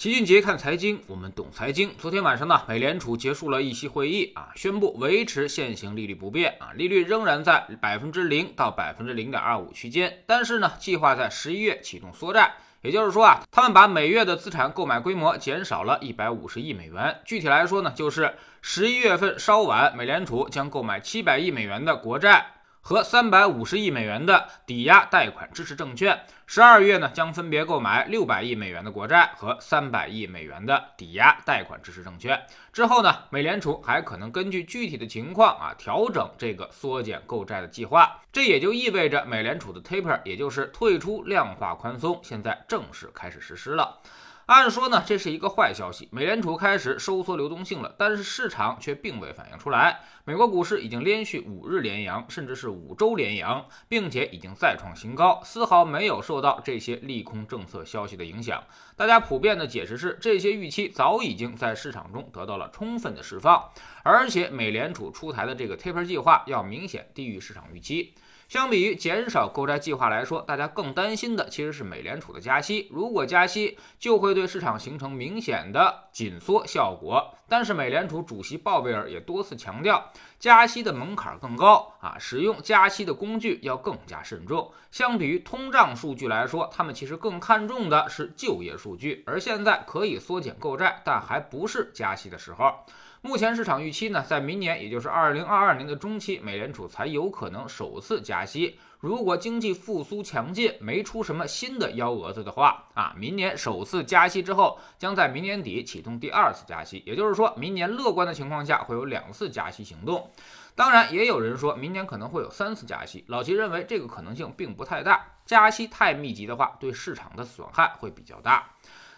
齐俊杰看财经，我们懂财经。昨天晚上呢，美联储结束了议息会议啊，宣布维持现行利率不变啊，利率仍然在百分之零到百分之零点二五区间。但是呢，计划在十一月启动缩债，也就是说啊，他们把每月的资产购买规模减少了一百五十亿美元。具体来说呢，就是十一月份稍晚，美联储将购买七百亿美元的国债。和三百五十亿美元的抵押贷款支持证券，十二月呢将分别购买六百亿美元的国债和三百亿美元的抵押贷款支持证券。之后呢，美联储还可能根据具体的情况啊调整这个缩减购债的计划。这也就意味着美联储的 taper，也就是退出量化宽松，现在正式开始实施了。按说呢，这是一个坏消息，美联储开始收缩流动性了，但是市场却并未反映出来。美国股市已经连续五日连阳，甚至是五周连阳，并且已经再创新高，丝毫没有受到这些利空政策消息的影响。大家普遍的解释是，这些预期早已经在市场中得到了充分的释放，而且美联储出台的这个 taper 计划要明显低于市场预期。相比于减少购债计划来说，大家更担心的其实是美联储的加息。如果加息，就会对市场形成明显的紧缩效果。但是美联储主席鲍威尔也多次强调，加息的门槛更高啊，使用加息的工具要更加慎重。相比于通胀数据来说，他们其实更看重的是就业数据。而现在可以缩减购债，但还不是加息的时候。目前市场预期呢，在明年，也就是二零二二年的中期，美联储才有可能首次加息。如果经济复苏强劲，没出什么新的幺蛾子的话啊，明年首次加息之后，将在明年底启动第二次加息。也就是说明年乐观的情况下，会有两次加息行动。当然，也有人说明年可能会有三次加息。老齐认为这个可能性并不太大，加息太密集的话，对市场的损害会比较大。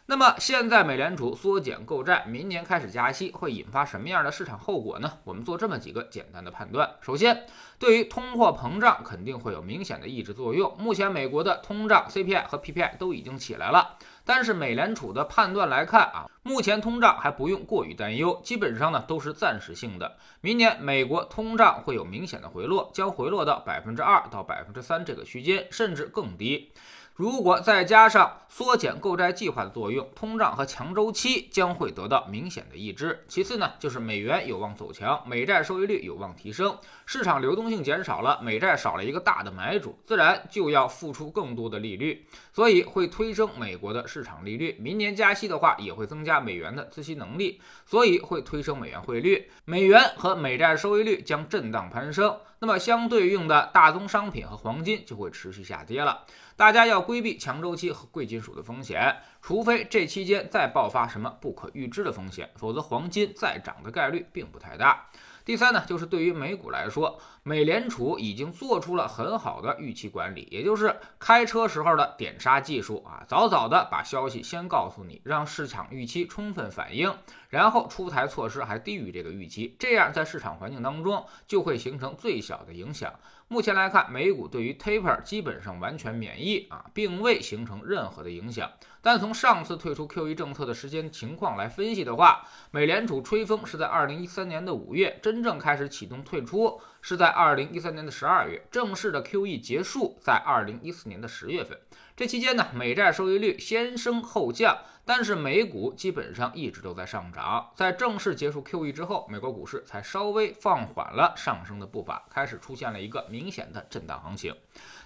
那么现在美联储缩减购债，明年开始加息，会引发什么样的市场后果呢？我们做这么几个简单的判断。首先，对于通货膨胀肯定会有明显的抑制作用。目前美国的通胀 CPI 和 PPI 都已经起来了，但是美联储的判断来看啊，目前通胀还不用过于担忧，基本上呢都是暂时性的。明年美国通胀会有明显的回落，将回落到百分之二到百分之三这个区间，甚至更低。如果再加上缩减购债计划的作用，通胀和强周期将会得到明显的抑制。其次呢，就是美元有望走强，美债收益率有望提升，市场流动性减少了，美债少了一个大的买主，自然就要付出更多的利率，所以会推升美国的市场利率。明年加息的话，也会增加美元的资息能力，所以会推升美元汇率，美元和美债收益率将震荡攀升。那么相对应的大宗商品和黄金就会持续下跌了。大家要规避强周期和贵金属属的风险，除非这期间再爆发什么不可预知的风险，否则黄金再涨的概率并不太大。第三呢，就是对于美股来说，美联储已经做出了很好的预期管理，也就是开车时候的点刹技术啊，早早的把消息先告诉你，让市场预期充分反应，然后出台措施还低于这个预期，这样在市场环境当中就会形成最小的影响。目前来看，美股对于 taper 基本上完全免疫啊，并未形成任何的影响。但从上次退出 QE 政策的时间情况来分析的话，美联储吹风是在二零一三年的五月，真正开始启动退出。是在二零一三年的十二月，正式的 QE 结束在二零一四年的十月份。这期间呢，美债收益率先升后降，但是美股基本上一直都在上涨。在正式结束 QE 之后，美国股市才稍微放缓了上升的步伐，开始出现了一个明显的震荡行情。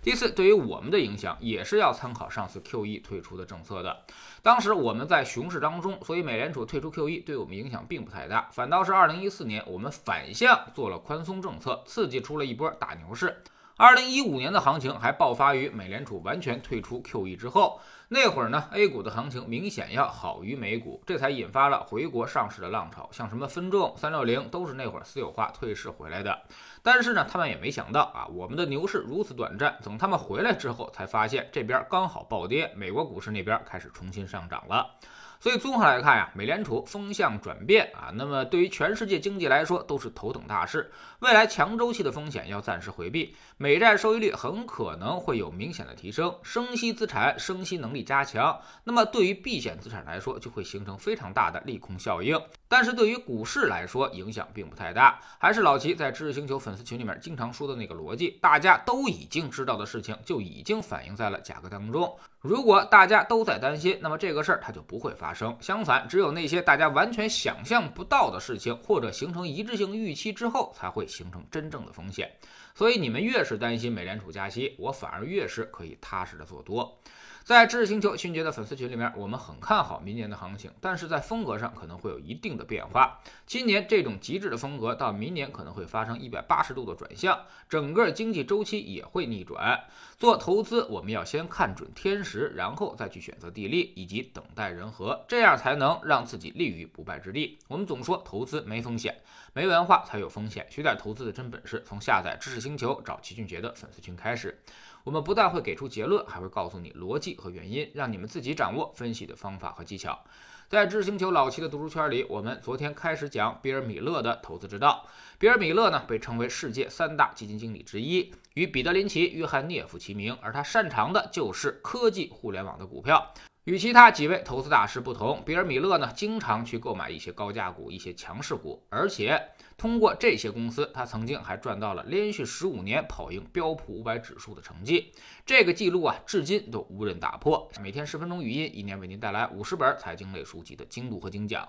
第四，对于我们的影响也是要参考上次 QE 退出的政策的。当时我们在熊市当中，所以美联储退出 QE 对我们影响并不太大，反倒是2014年我们反向做了宽松政策，刺激出了一波大牛市。二零一五年的行情还爆发于美联储完全退出 QE 之后，那会儿呢，A 股的行情明显要好于美股，这才引发了回国上市的浪潮。像什么分众、三六零都是那会儿私有化退市回来的。但是呢，他们也没想到啊，我们的牛市如此短暂。等他们回来之后，才发现这边刚好暴跌，美国股市那边开始重新上涨了。所以综合来看呀，美联储风向转变啊，那么对于全世界经济来说都是头等大事。未来强周期的风险要暂时回避，美债收益率很可能会有明显的提升，升息资产升息能力加强，那么对于避险资产来说就会形成非常大的利空效应。但是对于股市来说影响并不太大。还是老齐在知识星球粉丝群里面经常说的那个逻辑，大家都已经知道的事情就已经反映在了价格当中。如果大家都在担心，那么这个事儿它就不会发生。相反，只有那些大家完全想象不到的事情，或者形成一致性预期之后，才会形成真正的风险。所以，你们越是担心美联储加息，我反而越是可以踏实的做多。在知识星球迅捷的粉丝群里面，我们很看好明年的行情，但是在风格上可能会有一定的变化。今年这种极致的风格，到明年可能会发生一百八十度的转向，整个经济周期也会逆转。做投资，我们要先看准天时，然后再去选择地利，以及等待人和，这样才能让自己立于不败之地。我们总说投资没风险，没文化才有风险。学点投资的真本事，从下载知识星球找齐俊杰的粉丝群开始。我们不但会给出结论，还会告诉你逻辑和原因，让你们自己掌握分析的方法和技巧。在知识星球老齐的读书圈里，我们昨天开始讲比尔·米勒的投资之道。比尔·米勒呢，被称为世界三大基金经理之一，与彼得·林奇、约翰·涅夫齐名，而他擅长的就是科技互联网的股票。与其他几位投资大师不同，比尔·米勒呢，经常去购买一些高价股、一些强势股，而且通过这些公司，他曾经还赚到了连续十五年跑赢标普五百指数的成绩。这个记录啊，至今都无人打破。每天十分钟语音，一年为您带来五十本财经类书籍的精读和精讲。